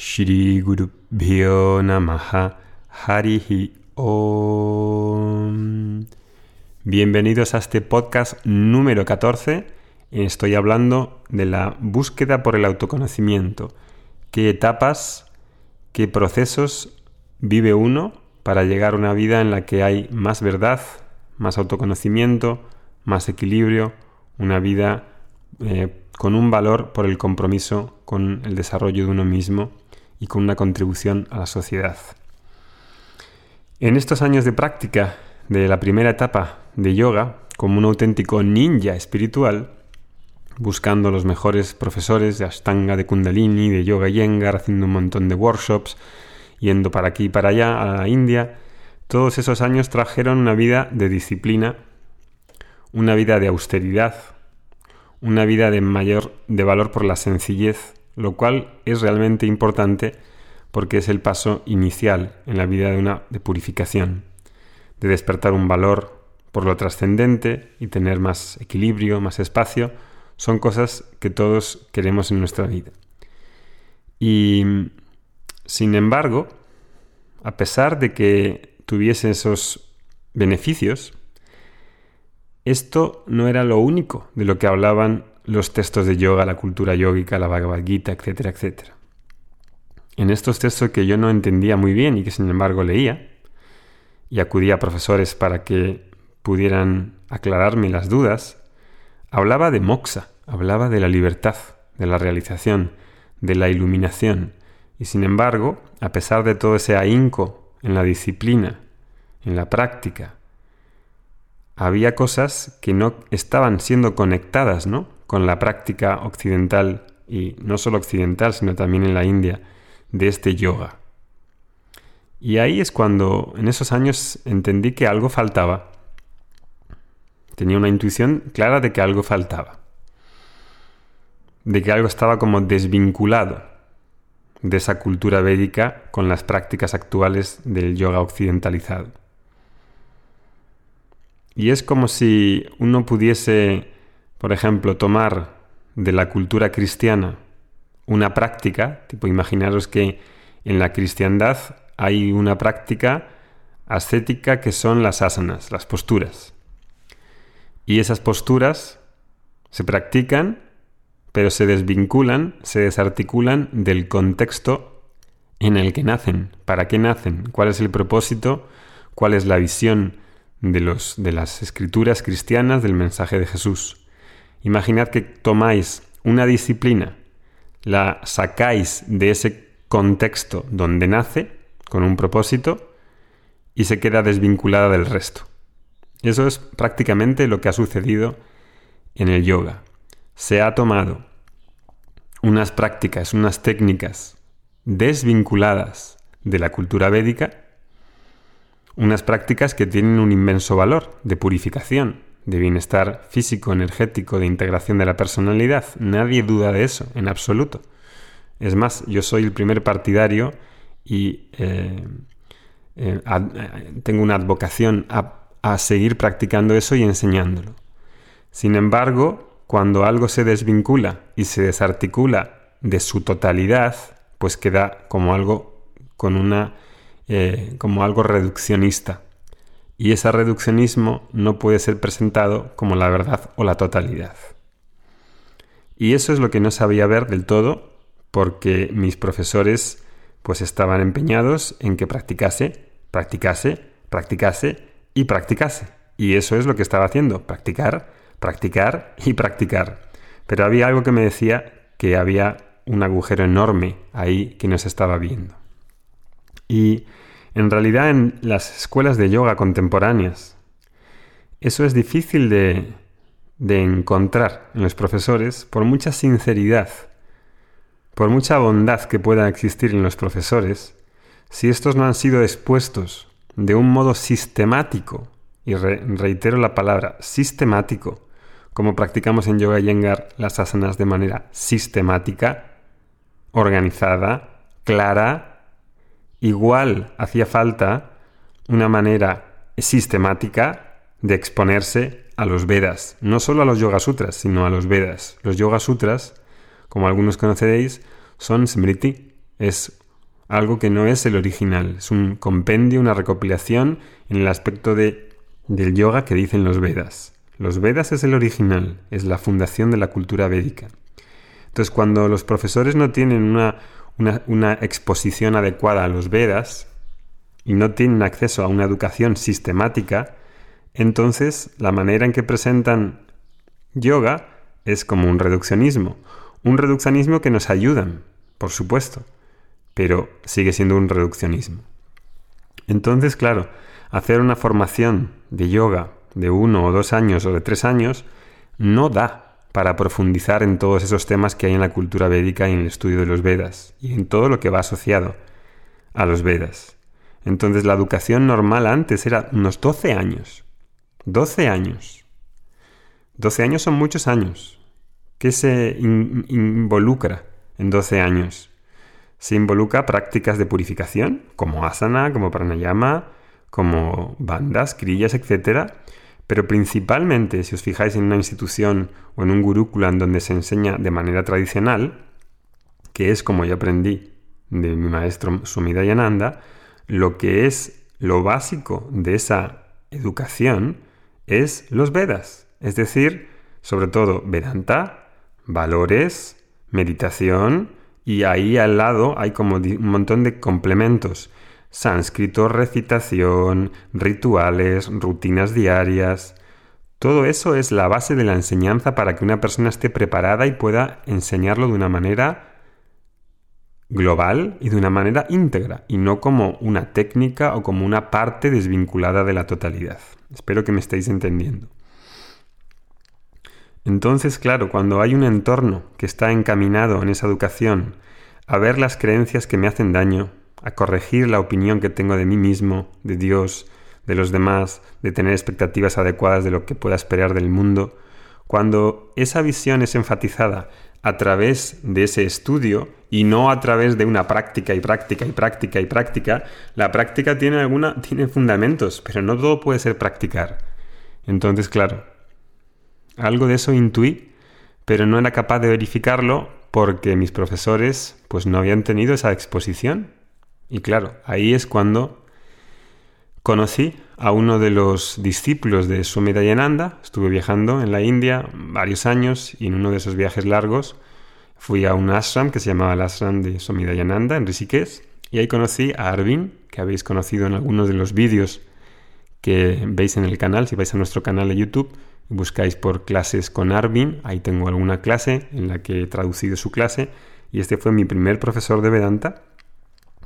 Shri Guru Bhyo Namaha Harihi Om. Bienvenidos a este podcast número 14. Estoy hablando de la búsqueda por el autoconocimiento. ¿Qué etapas, qué procesos vive uno para llegar a una vida en la que hay más verdad, más autoconocimiento, más equilibrio, una vida eh, con un valor por el compromiso con el desarrollo de uno mismo y con una contribución a la sociedad. En estos años de práctica de la primera etapa de yoga, como un auténtico ninja espiritual, buscando los mejores profesores de Ashtanga, de Kundalini, de Yoga Yengar, haciendo un montón de workshops, yendo para aquí y para allá, a la India, todos esos años trajeron una vida de disciplina, una vida de austeridad, una vida de mayor de valor por la sencillez, lo cual es realmente importante porque es el paso inicial en la vida de una de purificación, de despertar un valor por lo trascendente y tener más equilibrio, más espacio, son cosas que todos queremos en nuestra vida. Y sin embargo, a pesar de que tuviese esos beneficios, esto no era lo único de lo que hablaban los textos de yoga, la cultura yógica, la Bhagavad Gita, etcétera, etcétera. En estos textos que yo no entendía muy bien y que sin embargo leía, y acudía a profesores para que pudieran aclararme las dudas, hablaba de moksha, hablaba de la libertad, de la realización, de la iluminación, y sin embargo, a pesar de todo ese ahínco en la disciplina, en la práctica, había cosas que no estaban siendo conectadas, ¿no? Con la práctica occidental y no solo occidental, sino también en la India, de este yoga. Y ahí es cuando en esos años entendí que algo faltaba. Tenía una intuición clara de que algo faltaba. De que algo estaba como desvinculado de esa cultura védica con las prácticas actuales del yoga occidentalizado. Y es como si uno pudiese por ejemplo, tomar de la cultura cristiana una práctica, tipo imaginaros que en la cristiandad hay una práctica ascética que son las asanas, las posturas. Y esas posturas se practican, pero se desvinculan, se desarticulan del contexto en el que nacen, para qué nacen, cuál es el propósito, cuál es la visión de, los, de las escrituras cristianas del mensaje de Jesús. Imaginad que tomáis una disciplina, la sacáis de ese contexto donde nace, con un propósito, y se queda desvinculada del resto. Eso es prácticamente lo que ha sucedido en el yoga. Se ha tomado unas prácticas, unas técnicas desvinculadas de la cultura védica, unas prácticas que tienen un inmenso valor de purificación, de bienestar físico, energético, de integración de la personalidad. Nadie duda de eso, en absoluto. Es más, yo soy el primer partidario y eh, eh, tengo una advocación a, seguir practicando eso y enseñándolo. Sin embargo, cuando algo se desvincula y se desarticula de su totalidad, pues queda como algo con una eh, como algo reduccionista y ese reduccionismo no puede ser presentado como la verdad o la totalidad. Y eso es lo que no sabía ver del todo porque mis profesores pues estaban empeñados en que practicase, practicase, practicase y practicase. Y eso es lo que estaba haciendo, practicar, practicar y practicar. Pero había algo que me decía que había un agujero enorme ahí que no se estaba viendo. Y en realidad en las escuelas de yoga contemporáneas. Eso es difícil de, encontrar en los profesores por mucha sinceridad, por mucha bondad que pueda existir en los profesores, si estos no han sido expuestos de un modo sistemático, y reitero la palabra, sistemático, como practicamos en Yoga Yengar las asanas de manera sistemática, organizada, clara igual hacía falta una manera sistemática de exponerse a los Vedas, no solo a los Yoga Sutras, sino a los Vedas. Los Yoga Sutras, como algunos conoceréis, son Smriti, es algo que no es el original, es un compendio, una recopilación en el aspecto de, del yoga que dicen los Vedas. Los Vedas es el original, es la fundación de la cultura védica. Entonces, cuando los profesores no tienen una, una exposición adecuada a los Vedas y no tienen acceso a una educación sistemática, entonces la manera en que presentan yoga es como un reduccionismo. Un reduccionismo que nos ayudan, por supuesto, pero sigue siendo un reduccionismo. Entonces, claro, hacer una formación de yoga de uno o dos años o de tres años no da para profundizar en todos esos temas que hay en la cultura védica y en el estudio de los Vedas y en todo lo que va asociado a los Vedas. Entonces la educación normal antes era unos 12 años. 12 años. 12 años son muchos años. ¿Qué se involucra en 12 años? Se involucra prácticas de purificación, como asana, como pranayama, como bandas, crillas, etc. Pero principalmente, si os fijáis en una institución o en un gurúcula en donde se enseña de manera tradicional, que es como yo aprendí de mi maestro Sumidayananda, lo que es lo básico de esa educación es los Vedas, es decir, sobre todo Vedanta, valores, meditación, y ahí al lado hay como un montón de complementos. Sánscrito, recitación, rituales, rutinas diarias. Todo eso es la base de la enseñanza para que una persona esté preparada y pueda enseñarlo de una manera global y de una manera íntegra, y no como una técnica o como una parte desvinculada de la totalidad. Espero que me estéis entendiendo. Entonces, claro, cuando hay un entorno que está encaminado en esa educación a ver las creencias que me hacen daño, a corregir la opinión que tengo de mí mismo, de Dios, de los demás, de tener expectativas adecuadas de lo que pueda esperar del mundo, cuando esa visión es enfatizada a través de ese estudio y no a través de una práctica y práctica y práctica y práctica, la práctica tiene alguna tiene fundamentos, pero no todo puede ser practicar. Entonces, claro, algo de eso intuí, pero no era capaz de verificarlo porque mis profesores pues no habían tenido esa exposición. Y claro, ahí es cuando conocí a uno de los discípulos de Swami Dayananda. Estuve viajando en la India varios años y en uno de esos viajes largos fui a un ashram que se llamaba el ashram de Swami Dayananda en Rishikesh. Y ahí conocí a Arvin, que habéis conocido en algunos de los vídeos que veis en el canal, si vais a nuestro canal de YouTube buscáis por clases con Arvin, ahí tengo alguna clase en la que he traducido su clase. Y este fue mi primer profesor de Vedanta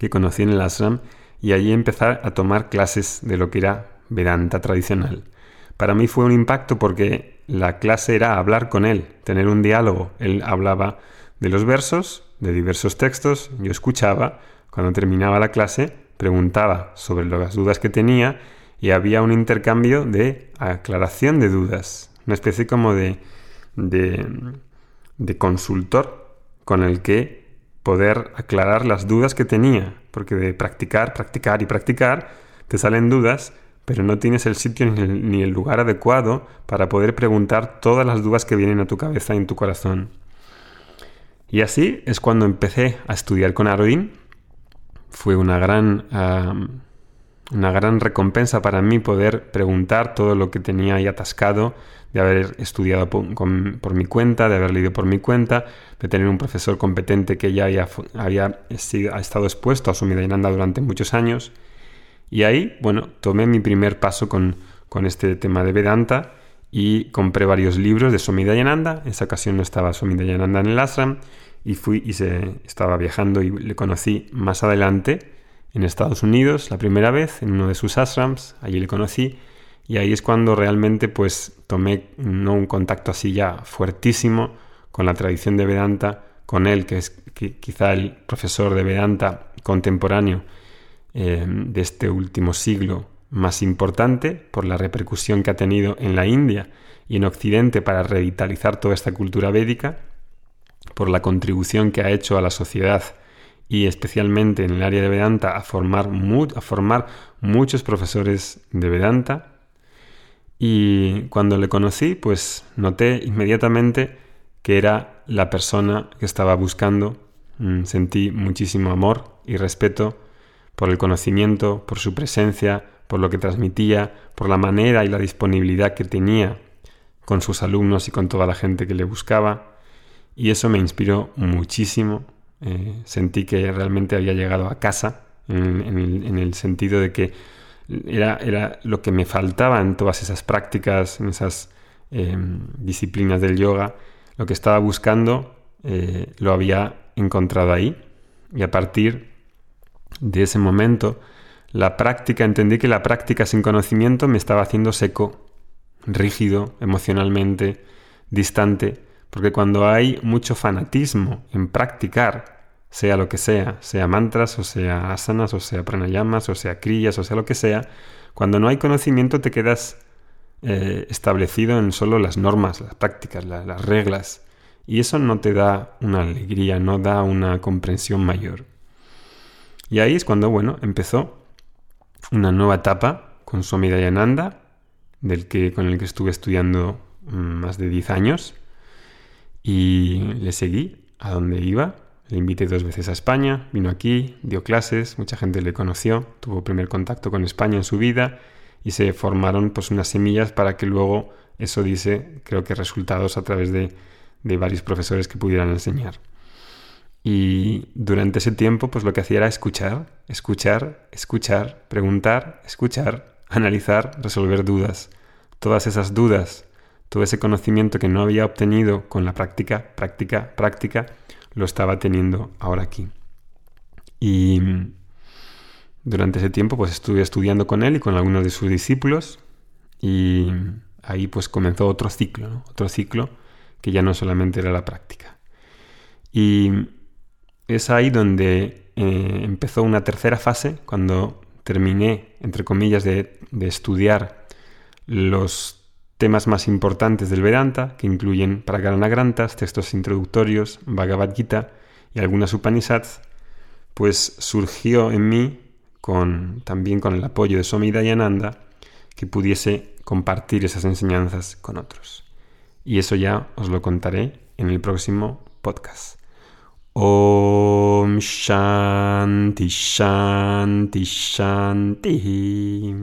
que conocí en el ashram y allí empezar a tomar clases de lo que era Vedanta tradicional. Para mí fue un impacto porque la clase era hablar con él, tener un diálogo. Él hablaba de los versos, de diversos textos, yo escuchaba, cuando terminaba la clase preguntaba sobre las dudas que tenía y había un intercambio de aclaración de dudas, una especie como de, de, consultor con el que poder aclarar las dudas que tenía, porque de practicar, practicar y practicar te salen dudas, pero no tienes el sitio ni el, lugar adecuado para poder preguntar todas las dudas que vienen a tu cabeza y en tu corazón. Y así es cuando empecé a estudiar con Arvin. Fue una gran una gran recompensa para mí poder preguntar todo lo que tenía ahí atascado, de haber estudiado por, mi cuenta, de haber leído por mi cuenta, de tener un profesor competente que ya había, había ha estado expuesto a su Inanda durante muchos años. Y ahí, bueno, tomé mi primer paso con, con este tema de Vedanta y compré varios libros de Swami En esa ocasión no estaba Swami en el ashram y fui y se estaba viajando y le conocí más adelante en Estados Unidos la primera vez, en uno de sus ashrams, allí le conocí y ahí es cuando realmente pues tomé no un contacto así ya fuertísimo con la tradición de Vedanta, con él, que es quizá el profesor de Vedanta contemporáneo eh, de este último siglo más importante por la repercusión que ha tenido en la India y en Occidente para revitalizar toda esta cultura védica, por la contribución que ha hecho a la sociedad y especialmente en el área de Vedanta a formar, a formar muchos profesores de Vedanta. Y cuando le conocí, pues noté inmediatamente que era la persona que estaba buscando mm, sentí muchísimo amor y respeto por el conocimiento, por su presencia, por lo que transmitía, por la manera y la disponibilidad que tenía con sus alumnos y con toda la gente que le buscaba. Y eso me inspiró muchísimo. Eh, sentí que realmente había llegado a casa, en, el, sentido de que era, era, lo que me faltaba en todas esas prácticas, en esas em, disciplinas del yoga. Lo que estaba buscando eh, lo había encontrado ahí. Y a partir de ese momento, la práctica, entendí que la práctica sin conocimiento me estaba haciendo seco, rígido, emocionalmente, distante, porque cuando hay mucho fanatismo en practicar, sea lo que sea, sea mantras, o sea asanas, o sea pranayamas, o sea kriyas, o sea lo que sea, cuando no hay conocimiento te quedas eh, establecido en solo las normas, las prácticas, las reglas, y eso no te da una alegría, no da una comprensión mayor. Y ahí es cuando, bueno, empezó una nueva etapa con Swami Dayananda, del que, con el que estuve estudiando mm, más de 10 años. Y le seguí a donde iba. Le invité dos veces a España, vino aquí, dio clases, mucha gente le conoció, tuvo primer contacto con España en su vida y se formaron pues unas semillas para que luego eso dice, creo que resultados a través de, de varios profesores que pudieran enseñar. Y durante ese tiempo, pues lo que hacía era escuchar, escuchar, escuchar, preguntar, escuchar, analizar, resolver dudas. Todas esas dudas, todo ese conocimiento que no había obtenido con la práctica, práctica, práctica, lo estaba teniendo ahora aquí. Y durante ese tiempo, pues estuve estudiando con él y con algunos de sus discípulos. Y ahí pues comenzó otro ciclo, otro ciclo que ya no solamente era la práctica. Y es ahí donde eh, empezó una tercera fase, cuando terminé, entre comillas, de, estudiar los temas más importantes del Vedanta, que incluyen Prakarana-granthas, textos introductorios, Bhagavad Gita y algunas Upanishads, pues surgió en mí, con, también con el apoyo de Swami Dayananda, que pudiese compartir esas enseñanzas con otros. Y eso ya os lo contaré en el próximo podcast. Om Shanti Shanti Shanti.